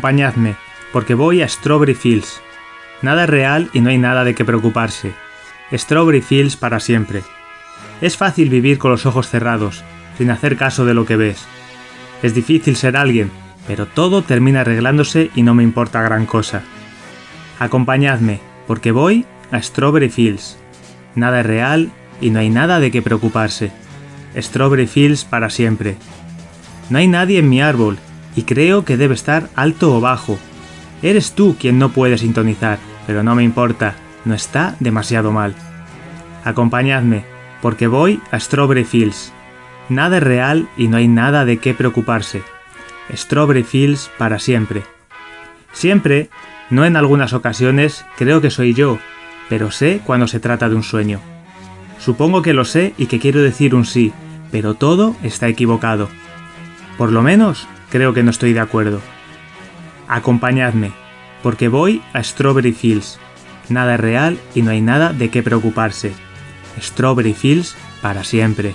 Acompañadme, porque voy a Strawberry Fields. Nada es real y no hay nada de qué preocuparse. Strawberry Fields para siempre. Es fácil vivir con los ojos cerrados, sin hacer caso de lo que ves. Es difícil ser alguien, pero todo termina arreglándose y no me importa gran cosa. Acompañadme, porque voy a Strawberry Fields. Nada es real y no hay nada de qué preocuparse. Strawberry Fields para siempre. No hay nadie en mi árbol y creo que debe estar alto o bajo. Eres tú quien no puede sintonizar, pero no me importa, no está demasiado mal. Acompañadme, porque voy a Strawberry Fields. Nada es real y no hay nada de qué preocuparse. Strawberry Fields para siempre. Siempre, no en algunas ocasiones, creo que soy yo, pero sé cuando se trata de un sueño. Supongo que lo sé y que quiero decir un sí, pero todo está equivocado. Por lo menos creo que no estoy de acuerdo. Acompañadme, porque voy a Strawberry Fields. Nada es real y no hay nada de qué preocuparse. Strawberry Fields para siempre.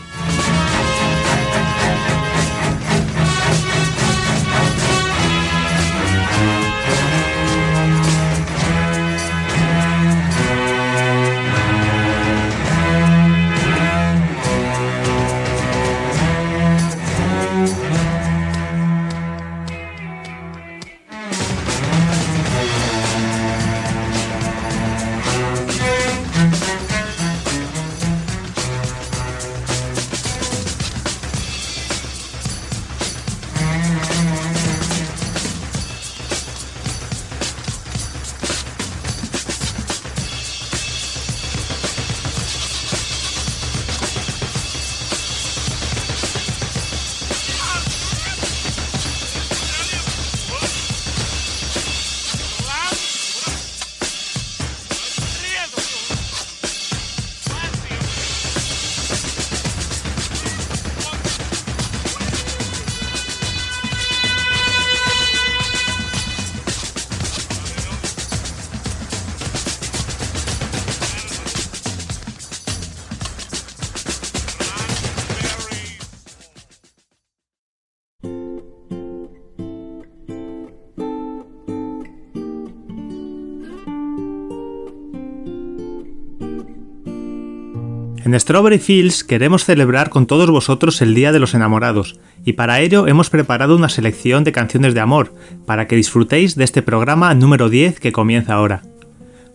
En Strawberry Fields queremos celebrar con todos vosotros el Día de los Enamorados, y para ello hemos preparado una selección de canciones de amor, para que disfrutéis de este programa número 10 que comienza ahora.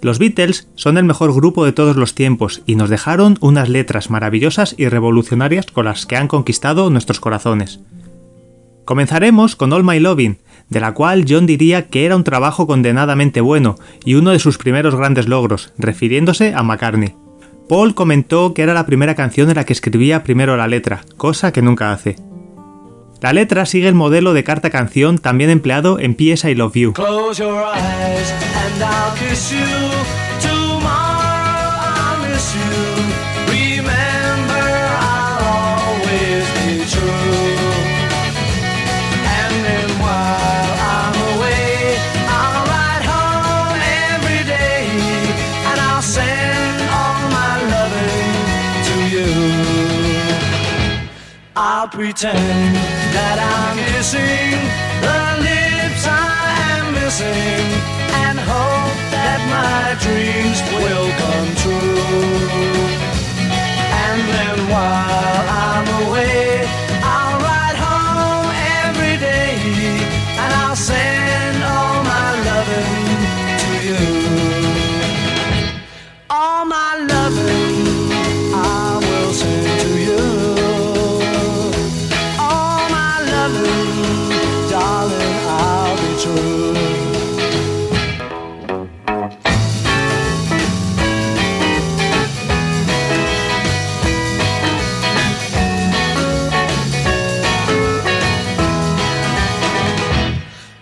Los Beatles son el mejor grupo de todos los tiempos y nos dejaron unas letras maravillosas y revolucionarias con las que han conquistado nuestros corazones. Comenzaremos con All My Loving, de la cual John diría que era un trabajo condenadamente bueno y uno de sus primeros grandes logros, refiriéndose a McCartney. Paul comentó que era la primera canción en la que escribía primero la letra, cosa que nunca hace. La letra sigue el modelo de carta canción también empleado en P.S. I Love You. Be Pretend that I'm kissing the lips I am missing and hope that my dreams will come true. And then while I'm away,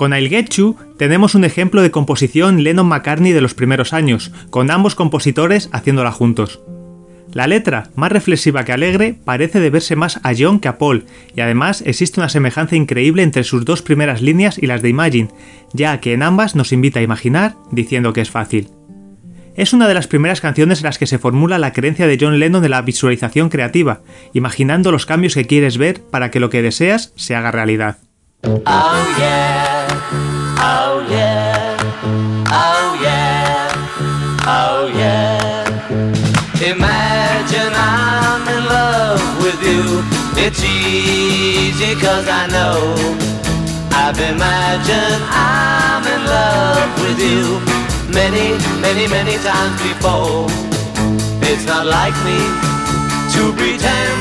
Con I'll Get You tenemos un ejemplo de composición Lennon-McCartney de los primeros años, con ambos compositores haciéndola juntos. La letra, más reflexiva que alegre, parece deberse más a John que a Paul, y además existe una semejanza increíble entre sus dos primeras líneas y las de Imagine, ya que en ambas nos invita a imaginar diciendo que es fácil. Es una de las primeras canciones en las que se formula la creencia de John Lennon de la visualización creativa, imaginando los cambios que quieres ver para que lo que deseas se haga realidad. Oh yeah, oh yeah, oh yeah, oh yeah. Imagine I'm in love with you. It's easy cause I know. I've imagined I'm in love with you many, many, many times before. It's not like me to pretend,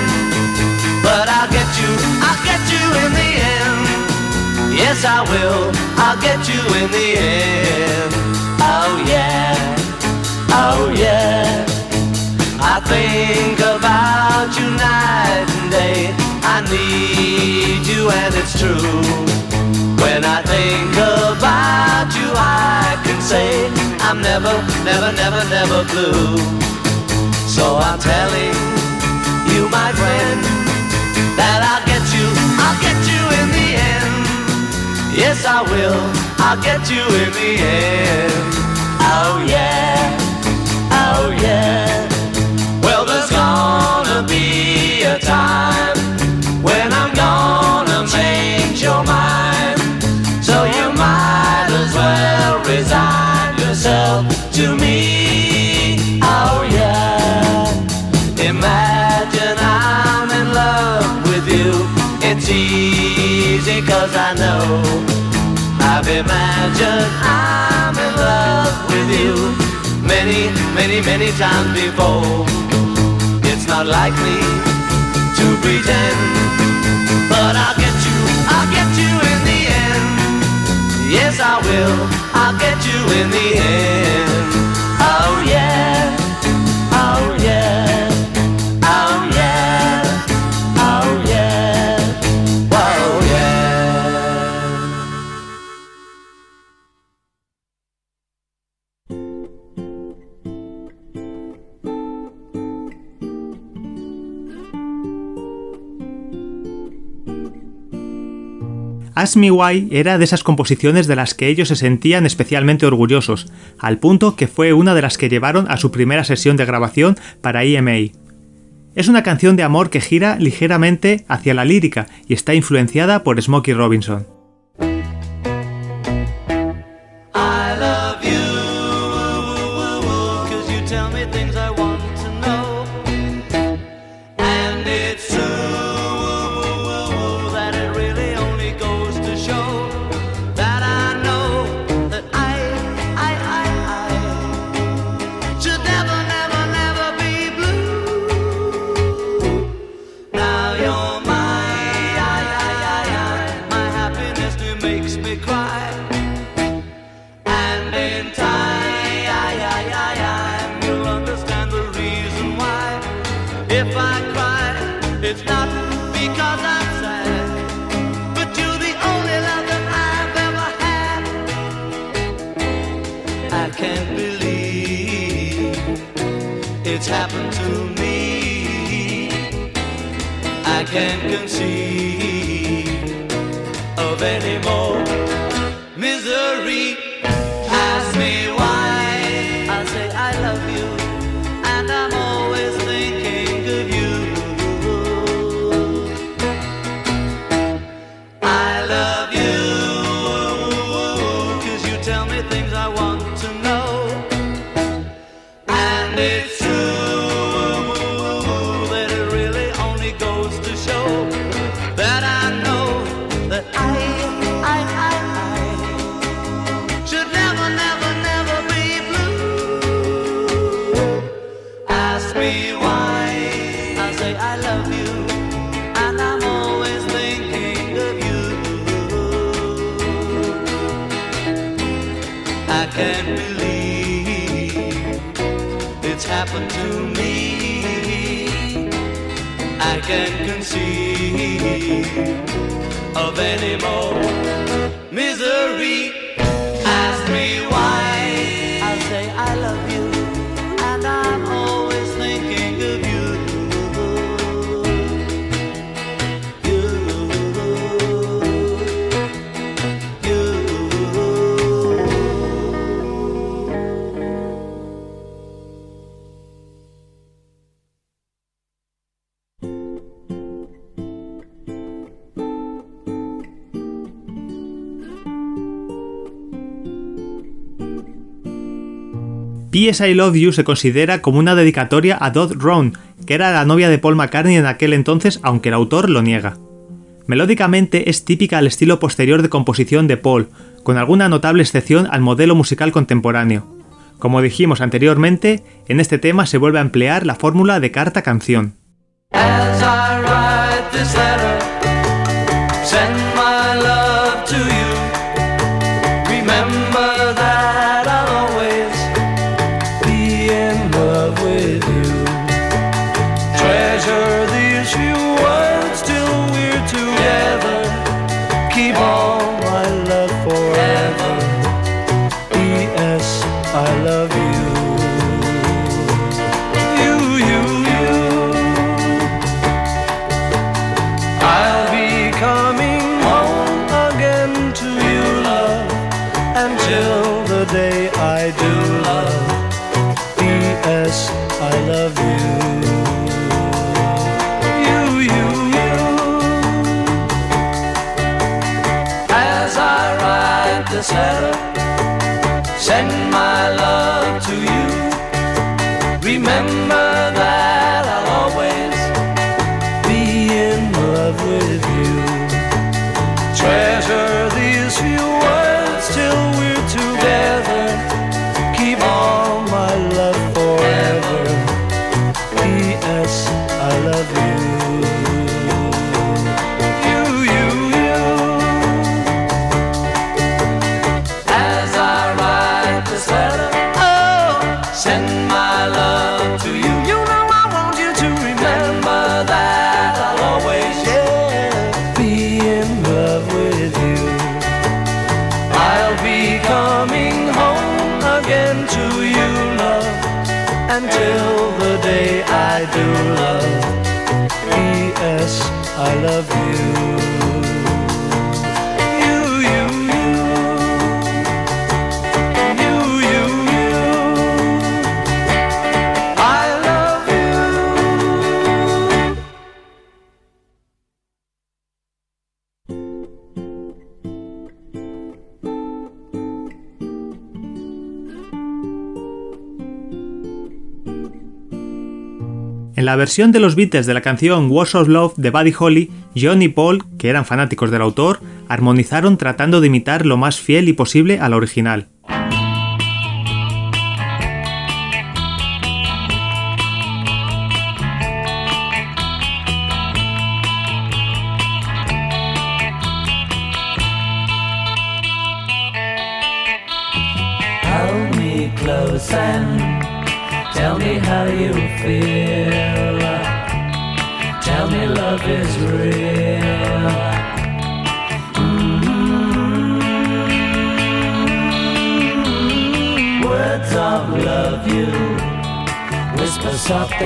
but I'll get you, I'll get you in the end. Yes, I will. I'll get you in the end. Oh, yeah. Oh, yeah. I think about you night and day. I need you, and it's true. When I think about you, I can say I'm never, never, never, never blue. So I'm telling you, my friend, that I'll get Yes, I will. I'll get you in the end. Oh yeah. Oh yeah. Well, there's gonna be a time when I'm gonna change your mind. So you might as well resign yourself to me. Oh yeah. Imagine I'm in love with you. It's easy cause I know I've I'm in love with you Many, many, many times before. It's not like me to pretend But I'll get you, I'll get you in the end. Yes I will, I'll get you in the end Ask Me Why era de esas composiciones de las que ellos se sentían especialmente orgullosos, al punto que fue una de las que llevaron a su primera sesión de grabación para EMA. Es una canción de amor que gira ligeramente hacia la lírica y está influenciada por Smokey Robinson. can't conceive. anymore. PS I Love You se considera como una dedicatoria a Dot Round, que era la novia de Paul McCartney en aquel entonces, aunque el autor lo niega. Melódicamente es típica al estilo posterior de composición de Paul, con alguna notable excepción al modelo musical contemporáneo. Como dijimos anteriormente, en este tema se vuelve a emplear la fórmula de carta-canción. la versión de los Beatles de la canción Wars of Love de Buddy Holly, John y Paul, que eran fanáticos del autor, armonizaron tratando de imitar lo más fiel y posible a la original. top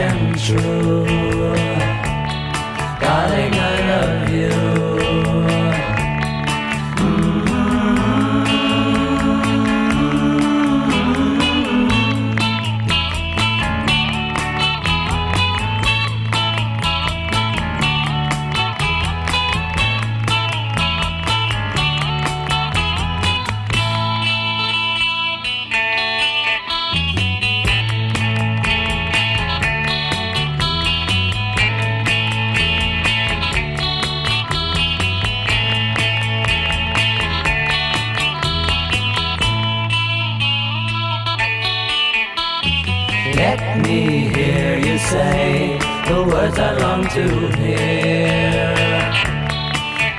words I long to hear.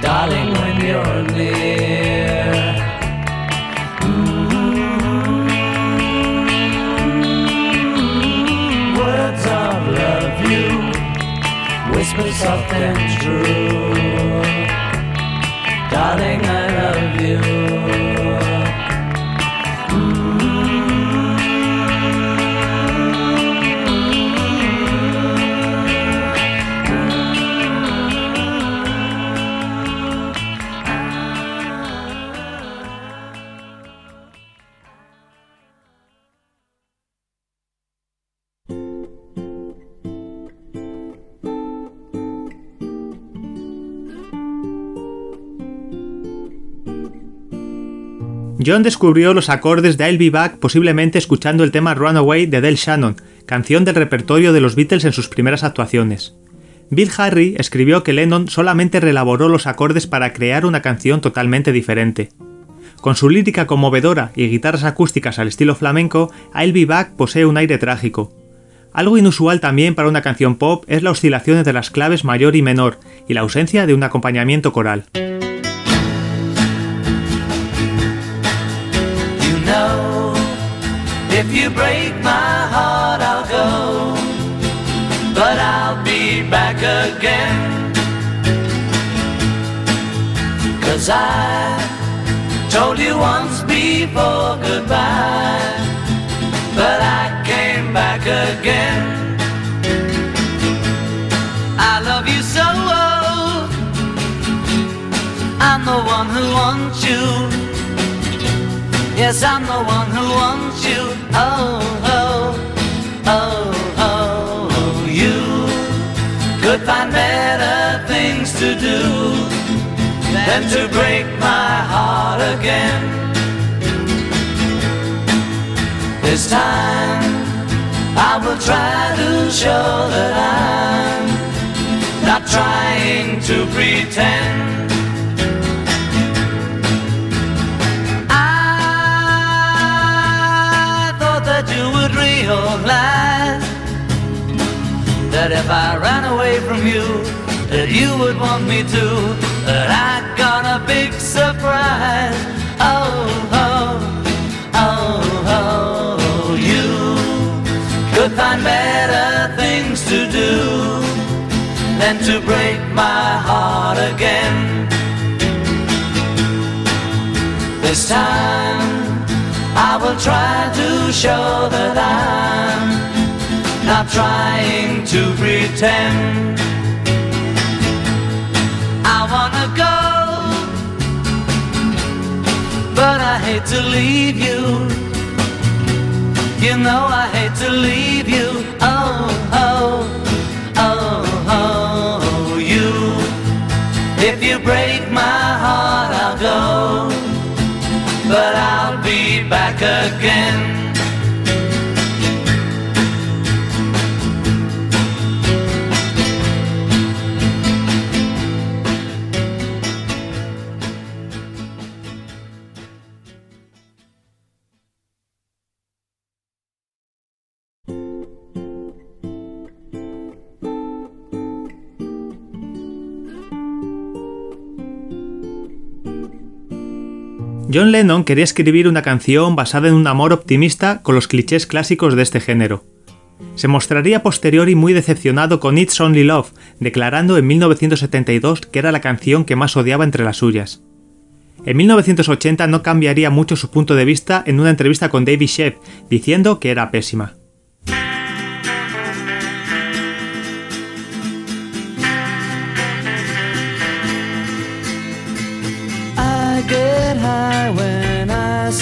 Darling, when you're near. Mm, Words of love you whisper soft and true. Darling, John descubrió los acordes de I'll Be Back posiblemente escuchando el tema Runaway de Del Shannon, canción del repertorio de los Beatles en sus primeras actuaciones. Bill Harry escribió que Lennon solamente relaboró los acordes para crear una canción totalmente diferente. Con su lírica conmovedora y guitarras acústicas al estilo flamenco, I'll Be Back posee un aire trágico. Algo inusual también para una canción pop es la oscilación de las claves mayor y menor y la ausencia de un acompañamiento coral. If you break my heart, I'll go. But I'll be back again. Cause I told you once before goodbye. But I came back again. I love you so. Oh. I'm the one who wants you. Yes, I'm the one who wants you. Oh, oh, oh, oh. You could find better things to do than to break my heart again. This time I will try to show that I'm not trying to pretend. Would realize that if I ran away from you, that you would want me to. That I got a big surprise. Oh, oh, oh, oh, you could find better things to do than to break my heart again. This time I will try to show that I'm not trying to pretend. I wanna go, but I hate to leave you. You know I hate to leave you. Oh, oh, oh, oh, you. If you break my heart, I'll go but I'll back again. John Lennon quería escribir una canción basada en un amor optimista con los clichés clásicos de este género. Se mostraría posterior y muy decepcionado con It's Only Love, declarando en 1972 que era la canción que más odiaba entre las suyas. En 1980 no cambiaría mucho su punto de vista en una entrevista con David Sheff, diciendo que era pésima.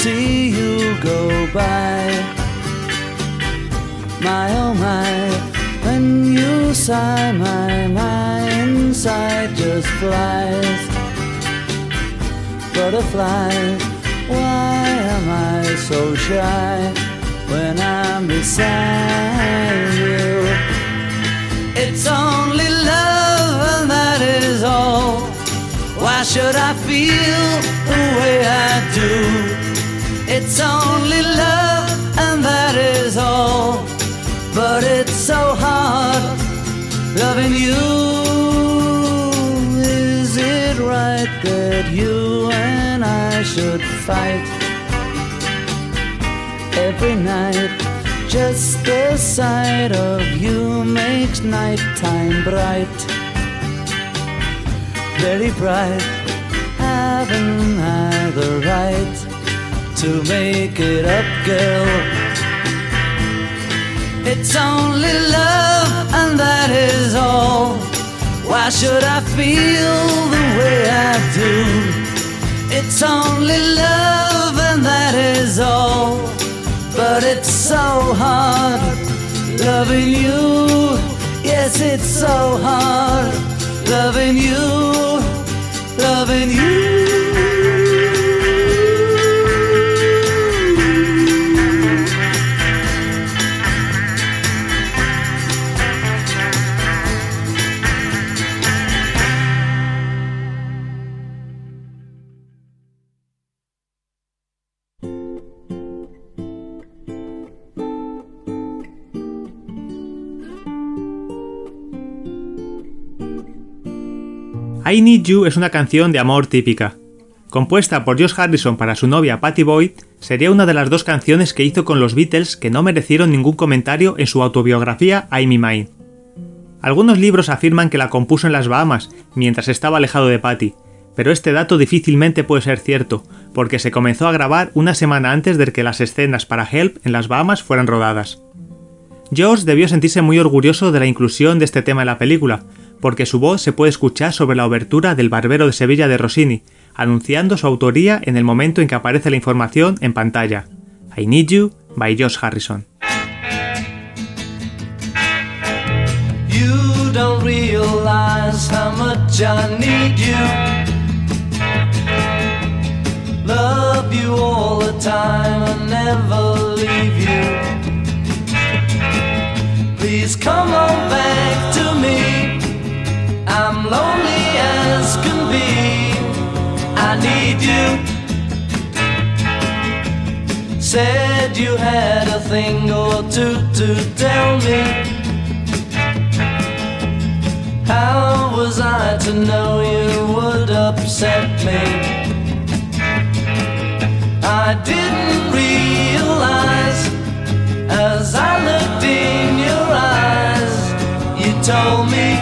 See you go by. My oh my, when you sigh, my my inside just flies. Butterfly, why am I so shy when I'm beside you? It's only love, and that is all. Why should I feel the way I do? It's only love, and that is all. But it's so hard loving you. Is it right that you and I should fight every night? Just the sight of you makes nighttime bright, very bright. Haven't I the right? to make it up, girl. It's only love, and that is all. Why should I feel the way I do? It's only love, and that is all. But it's so hard loving you. Yes, it's so hard loving you, loving you. I Need You es una canción de amor típica. Compuesta por Josh Harrison para su novia Patty Boyd, sería una de las dos canciones que hizo con los Beatles que no merecieron ningún comentario en su autobiografía I'm Mine. Algunos libros afirman que la compuso en las Bahamas, mientras estaba alejado de Patty, pero este dato difícilmente puede ser cierto, porque se comenzó a grabar una semana antes de que las escenas para Help en las Bahamas fueran rodadas. Josh debió sentirse muy orgulloso de la inclusión de este tema en la película, porque su voz se puede escuchar sobre la obertura del Barbero de Sevilla de Rossini, anunciando su autoría en el momento en que aparece la información en pantalla. I Need You by Josh Harrison. Love you all the time and never leave you. Please come on back to me. Lonely as can be. I need you. Said you had a thing or two to tell me. How was I to know you would upset me? I didn't realize as I looked in your eyes, you told me.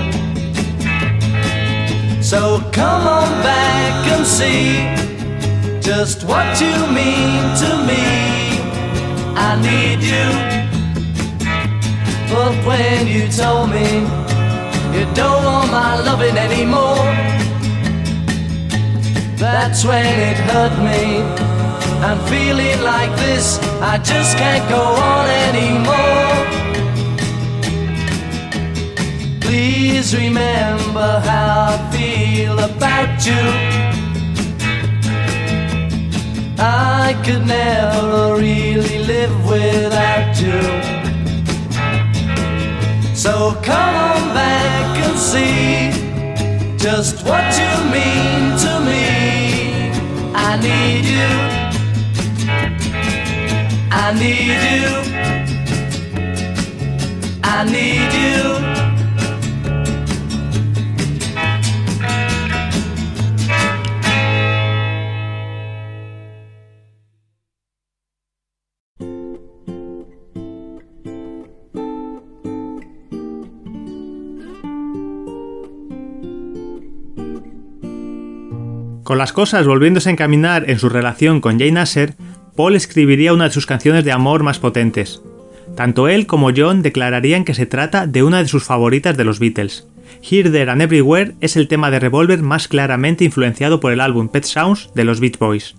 So come on back and see just what you mean to me. I need you. But when you told me you don't want my loving anymore, that's when it hurt me. I'm feeling like this, I just can't go on anymore. Please remember how I feel about you. I could never really live without you. So come on back and see just what you mean to me. I need you. I need you. I need you. Las cosas volviéndose a encaminar en su relación con Jane Nasser, Paul escribiría una de sus canciones de amor más potentes. Tanto él como John declararían que se trata de una de sus favoritas de los Beatles. Here, There and Everywhere es el tema de Revolver más claramente influenciado por el álbum Pet Sounds de los Beach Boys.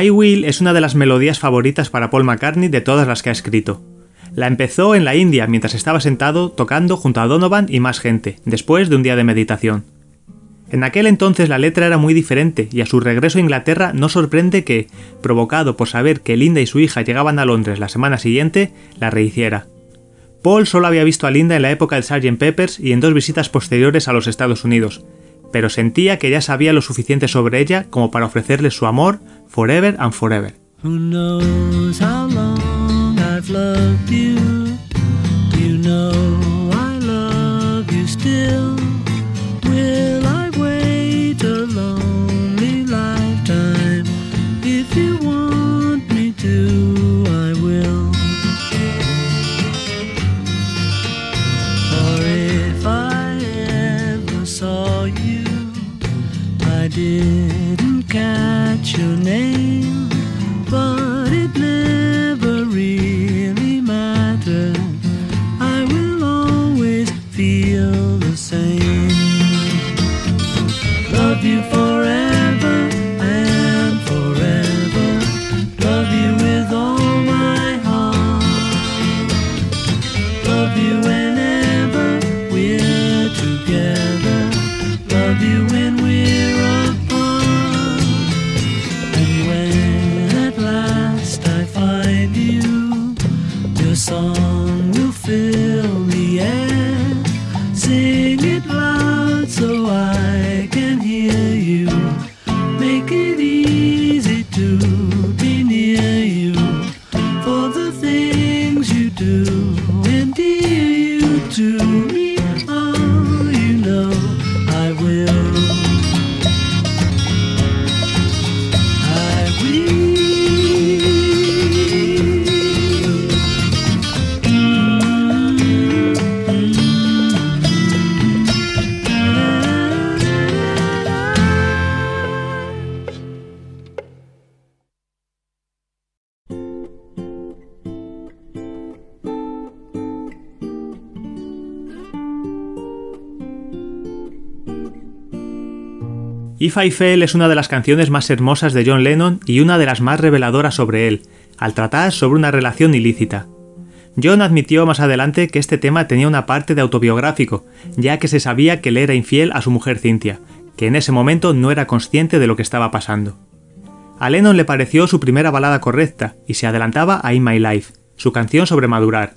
I Will es una de las melodías favoritas para Paul McCartney de todas las que ha escrito. La empezó en la India mientras estaba sentado tocando junto a Donovan y más gente, después de un día de meditación. En aquel entonces la letra era muy diferente y a su regreso a Inglaterra no sorprende que, provocado por saber que Linda y su hija llegaban a Londres la semana siguiente, la rehiciera. Paul solo había visto a Linda en la época del Sgt. Peppers y en dos visitas posteriores a los Estados Unidos, pero sentía que ya sabía lo suficiente sobre ella como para ofrecerle su amor, forever and forever. If I Fell es una de las canciones más hermosas de John Lennon y una de las más reveladoras sobre él, al tratar sobre una relación ilícita. John admitió más adelante que este tema tenía una parte de autobiográfico, ya que se sabía que él era infiel a su mujer Cynthia, que en ese momento no era consciente de lo que estaba pasando. A Lennon le pareció su primera balada correcta y se adelantaba a In My Life, su canción sobre madurar,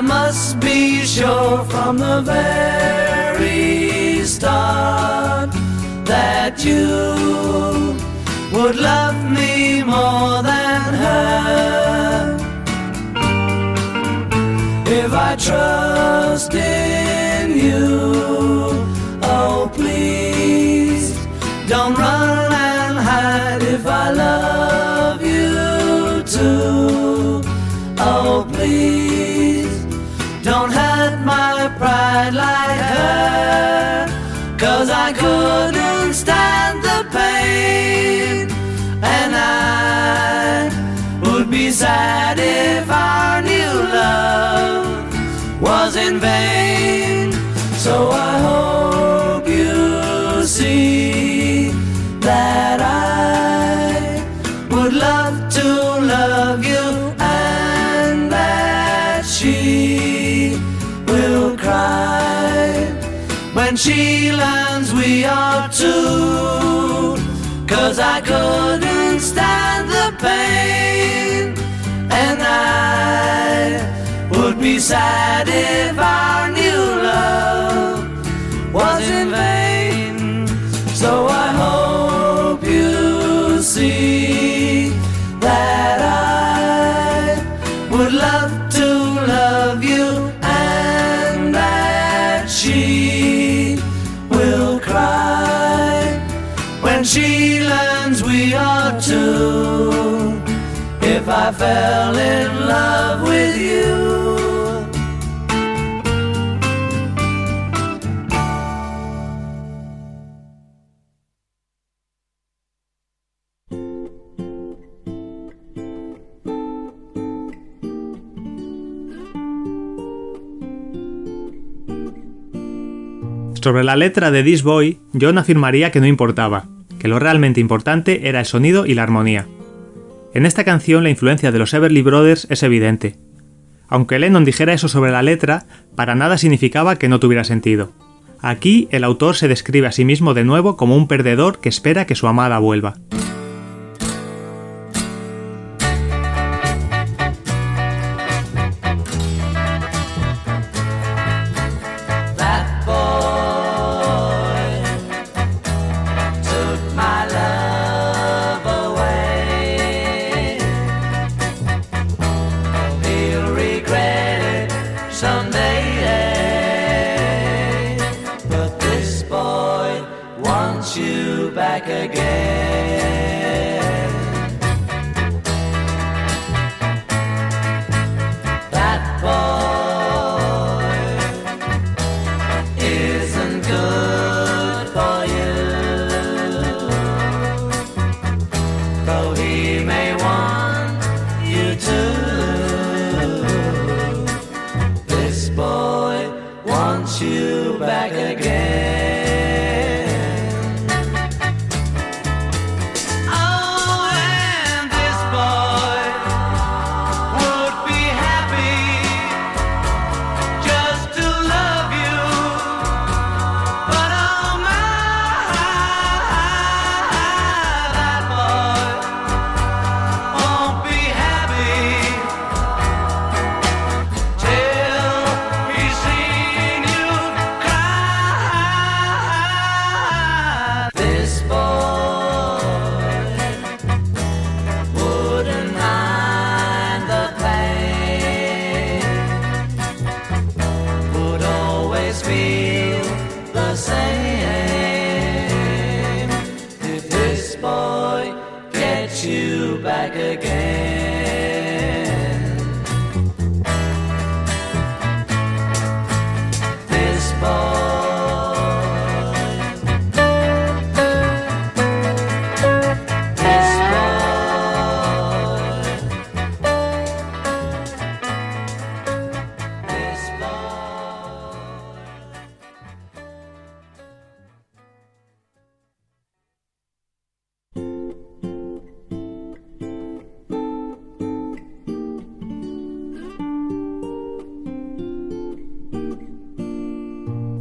I must be sure from the very start that you would love me more than her. If I trust in you, oh please don't run and hide if I love Cause I couldn't stand the pain. And I would be sad if our new love was in vain. So I hope when she learns we are two. Cause I couldn't stand the pain, and I would be sad if our new love was in vain. So I hope you see If I fell in love with you. Sobre la letra de This Boy, John afirmaría que no importaba, que lo realmente importante era el sonido y la armonía. En esta canción la influencia de los Everly Brothers es evidente. Aunque Lennon dijera eso sobre la letra, para nada significaba que no tuviera sentido. Aquí el autor se describe a sí mismo de nuevo como un perdedor que espera que su amada vuelva.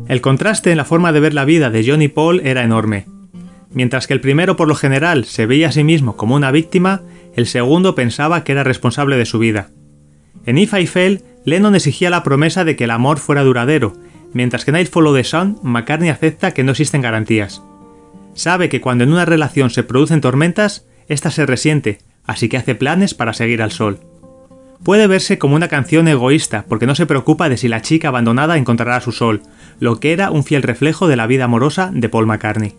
El contraste en la forma de ver la vida de John y Paul era enorme. Mientras que el primero por lo general se veía a sí mismo como una víctima, el segundo pensaba que era responsable de su vida. En If I Fell, Lennon exigía la promesa de que el amor fuera duradero, mientras que en Night Follow the Sun, McCartney acepta que no existen garantías. Sabe que cuando en una relación se producen tormentas, ésta se resiente, así que hace planes para seguir al sol. Puede verse como una canción egoísta porque no se preocupa de si la chica abandonada encontrará su sol, lo que era un fiel reflejo de la vida amorosa de Paul McCartney.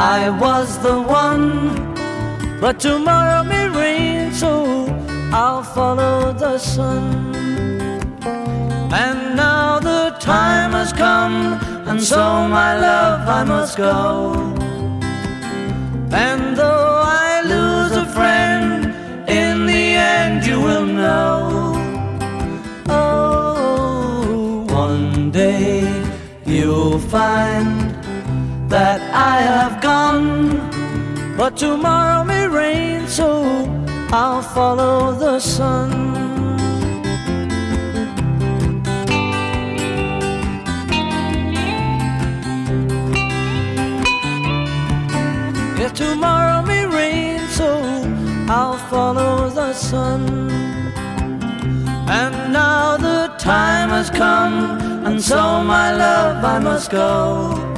I was the one, but tomorrow may rain, so I'll follow the sun. And now the time has come, and so my love I must go. And though I lose a friend, in the end you will know. Oh, one day you'll find that I have gone, but tomorrow may rain, so I'll follow the sun. If tomorrow may rain, so I'll follow the sun. And now the time has come, and so my love I must go.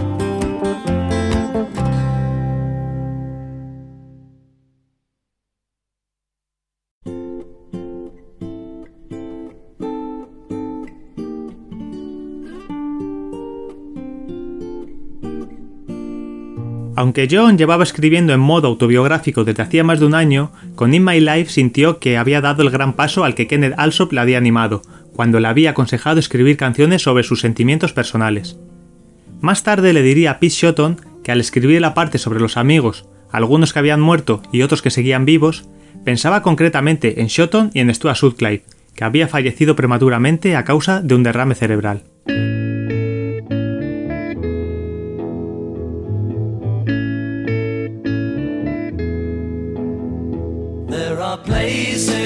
Aunque John llevaba escribiendo en modo autobiográfico desde hacía más de un año, con In My Life sintió que había dado el gran paso al que Kenneth Alsop le había animado, cuando le había aconsejado escribir canciones sobre sus sentimientos personales. Más tarde le diría a Pete Shotton que al escribir la parte sobre los amigos, algunos que habían muerto y otros que seguían vivos, pensaba concretamente en Shotton y en Stuart Sutcliffe, que había fallecido prematuramente a causa de un derrame cerebral. Are places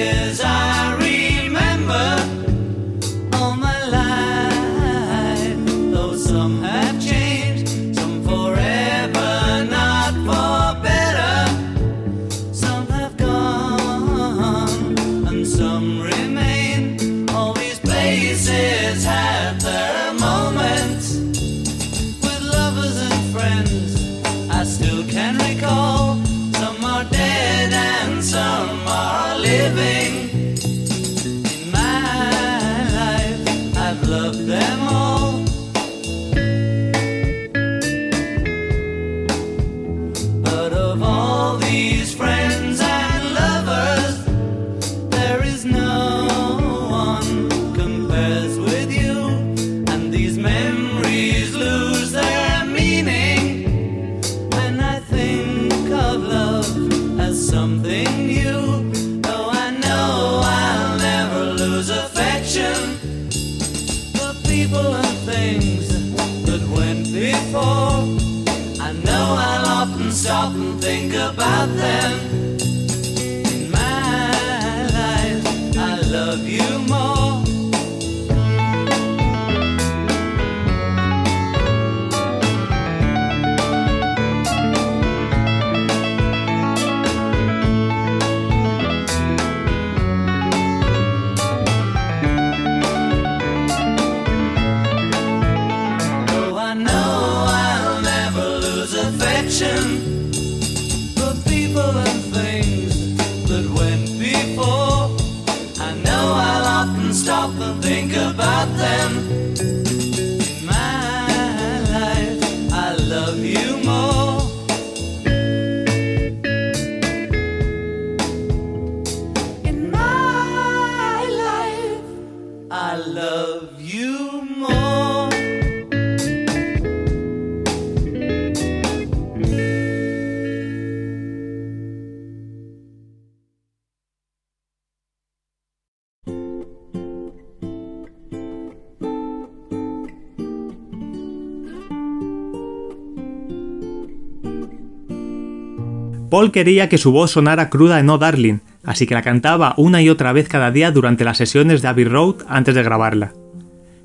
Paul quería que su voz sonara cruda en No Darling, así que la cantaba una y otra vez cada día durante las sesiones de Abbey Road antes de grabarla.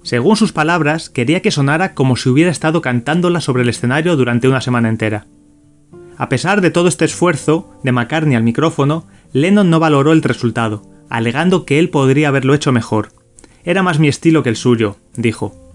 Según sus palabras, quería que sonara como si hubiera estado cantándola sobre el escenario durante una semana entera. A pesar de todo este esfuerzo de McCartney al micrófono, Lennon no valoró el resultado, alegando que él podría haberlo hecho mejor. Era más mi estilo que el suyo, dijo.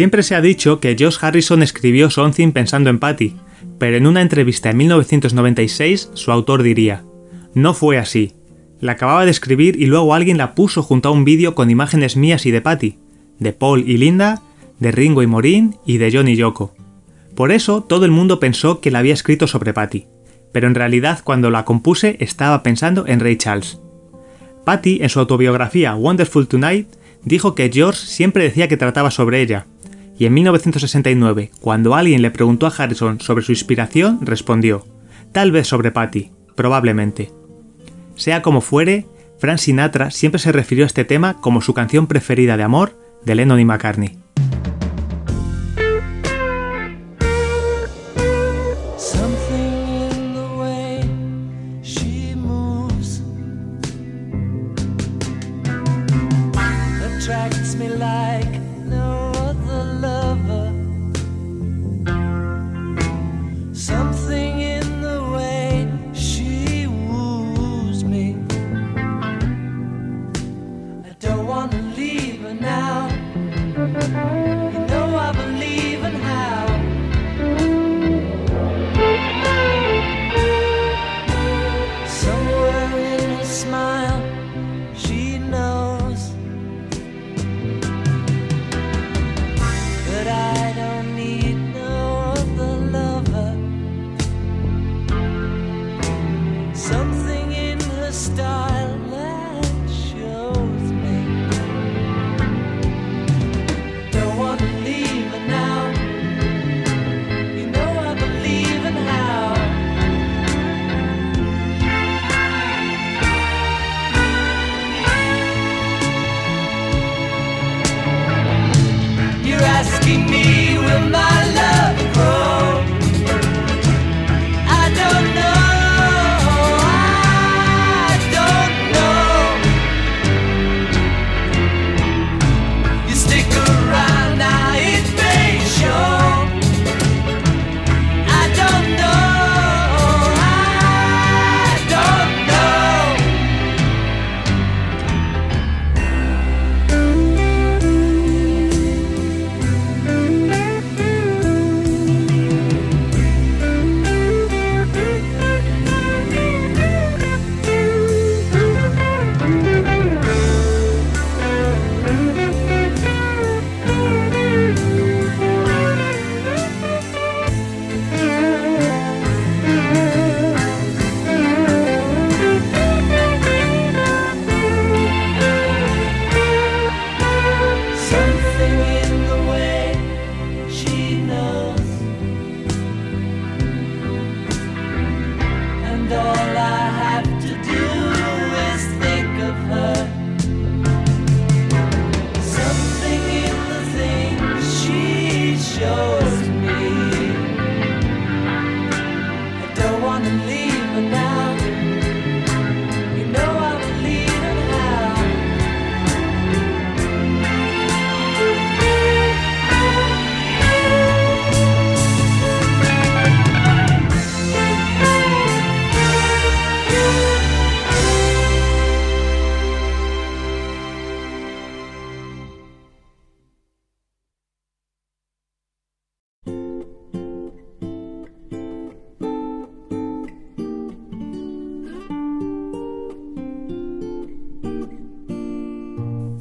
Siempre se ha dicho que Josh Harrison escribió Something pensando en Patty, pero en una entrevista en 1996 su autor diría, no fue así. La acababa de escribir y luego alguien la puso junto a un vídeo con imágenes mías y de Patty, de Paul y Linda, de Ringo y Maureen y de John y Yoko. Por eso todo el mundo pensó que la había escrito sobre Patty, pero en realidad cuando la compuse estaba pensando en Ray Charles. Patty, en su autobiografía Wonderful Tonight, dijo que George siempre decía que trataba sobre ella, y en 1969, cuando alguien le preguntó a Harrison sobre su inspiración, respondió, tal vez sobre Patty, probablemente. Sea como fuere, Frank Sinatra siempre se refirió a este tema como su canción preferida de amor de Lennon y McCartney.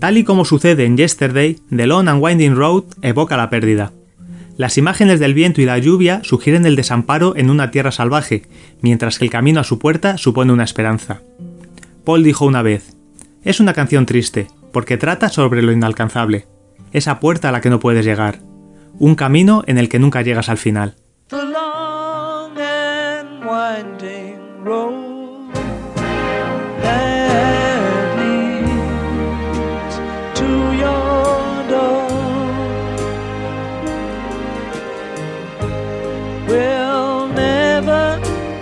Tal y como sucede en Yesterday, The Long and Winding Road evoca la pérdida. Las imágenes del viento y la lluvia sugieren el desamparo en una tierra salvaje, mientras que el camino a su puerta supone una esperanza. Paul dijo una vez, es una canción triste, porque trata sobre lo inalcanzable, esa puerta a la que no puedes llegar, un camino en el que nunca llegas al final.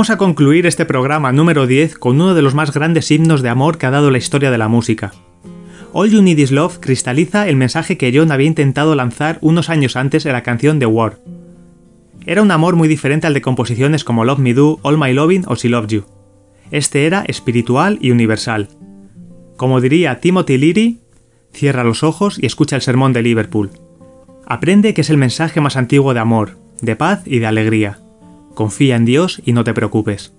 Vamos a concluir este programa número 10 con uno de los más grandes himnos de amor que ha dado la historia de la música. All You Need Is Love cristaliza el mensaje que John había intentado lanzar unos años antes en la canción The War. Era un amor muy diferente al de composiciones como Love Me Do, All My Loving o She Loves You. Este era espiritual y universal. Como diría Timothy Leary, cierra los ojos y escucha el sermón de Liverpool. Aprende que es el mensaje más antiguo de amor, de paz y de alegría. Confía en Dios y no te preocupes.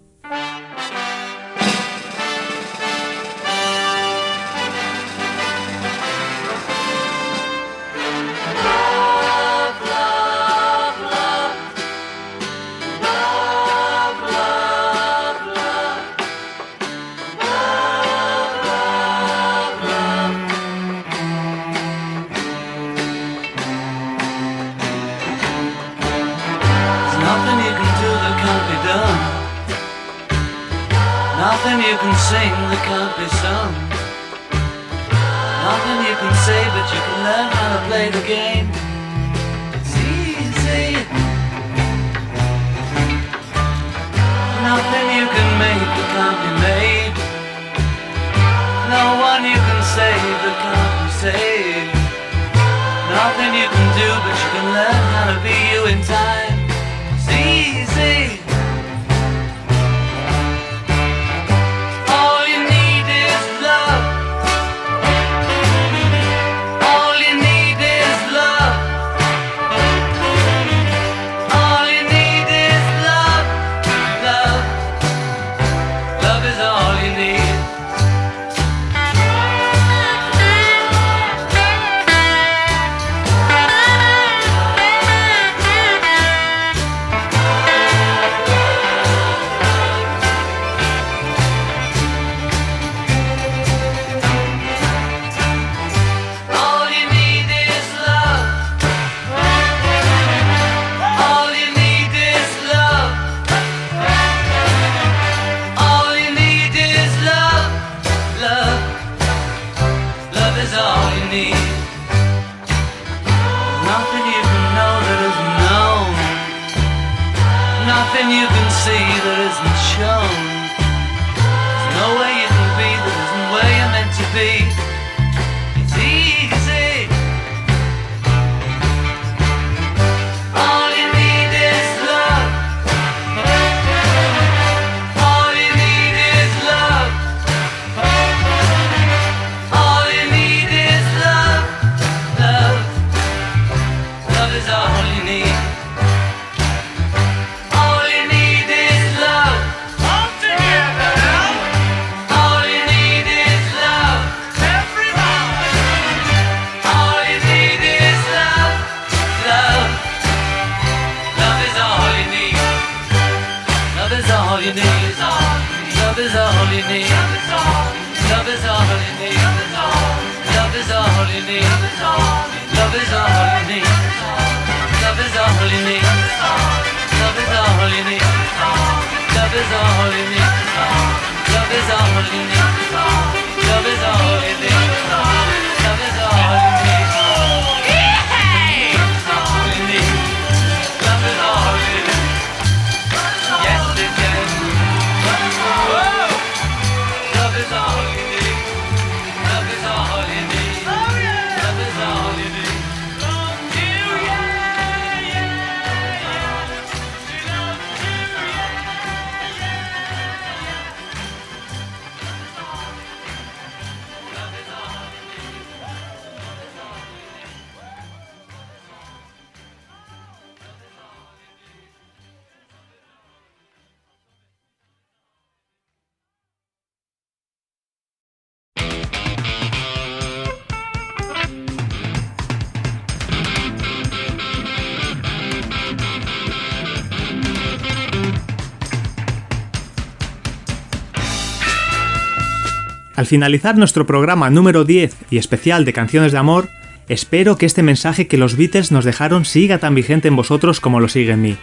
Finalizar nuestro programa número 10 y especial de canciones de amor, espero que este mensaje que los Beatles nos dejaron siga tan vigente en vosotros como lo sigue en mí.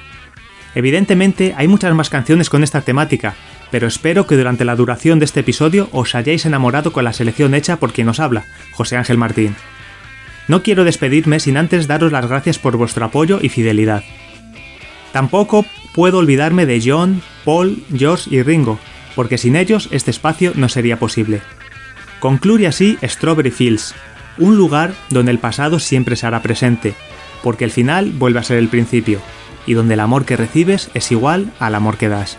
Evidentemente hay muchas más canciones con esta temática, pero espero que durante la duración de este episodio os hayáis enamorado con la selección hecha por quien os habla, José Ángel Martín. No quiero despedirme sin antes daros las gracias por vuestro apoyo y fidelidad. Tampoco puedo olvidarme de John, Paul, George y Ringo, porque sin ellos este espacio no sería posible. Concluye así Strawberry Fields, un lugar donde el pasado siempre se hará presente, porque el final vuelve a ser el principio, y donde el amor que recibes es igual al amor que das.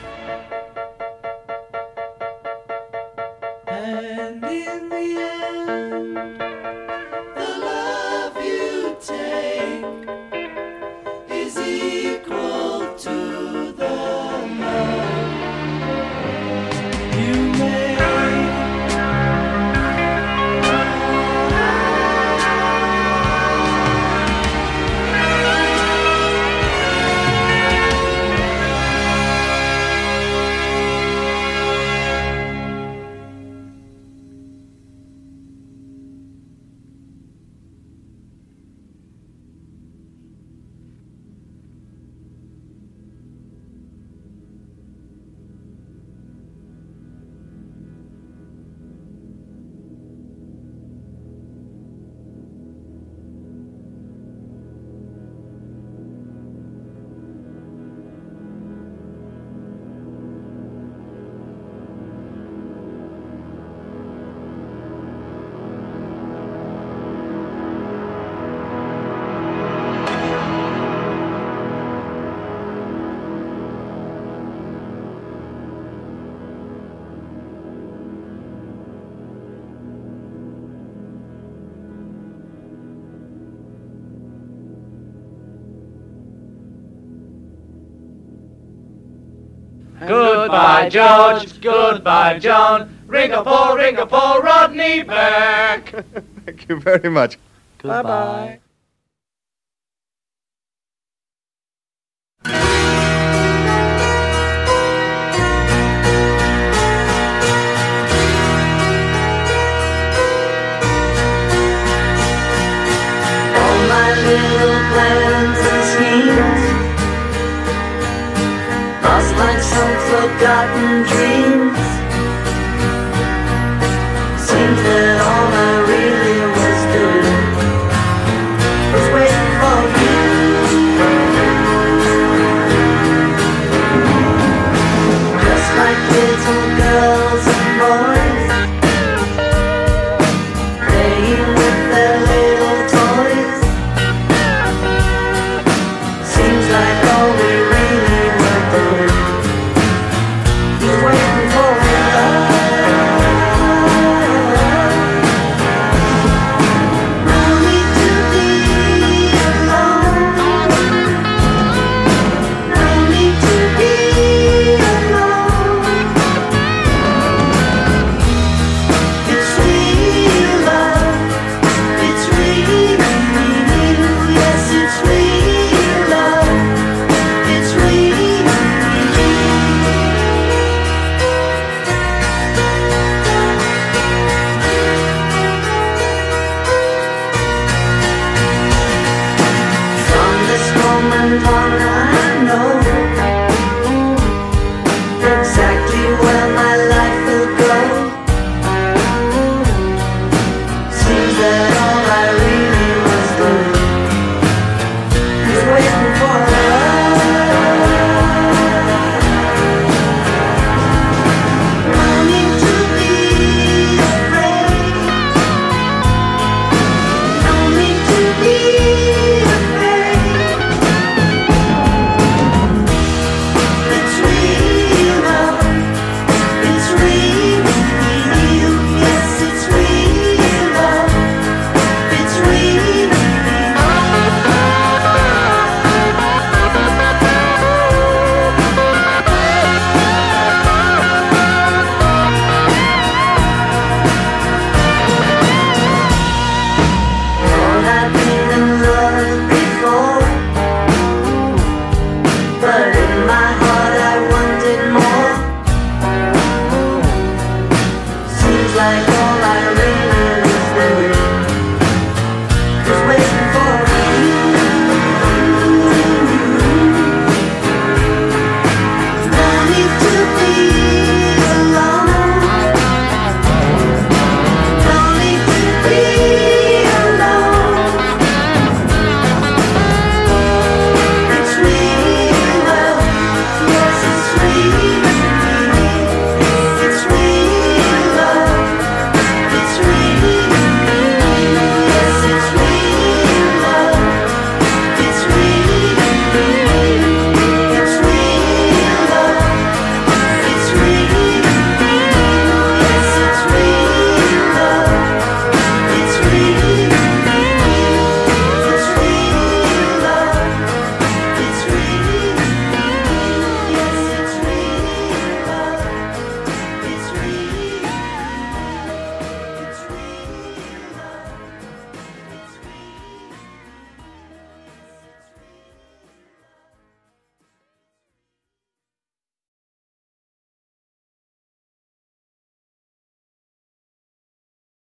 Goodbye, George. Goodbye, John. Ring a Paul, ring a Paul, Rodney back. Thank you very much. Bye-bye. Forgotten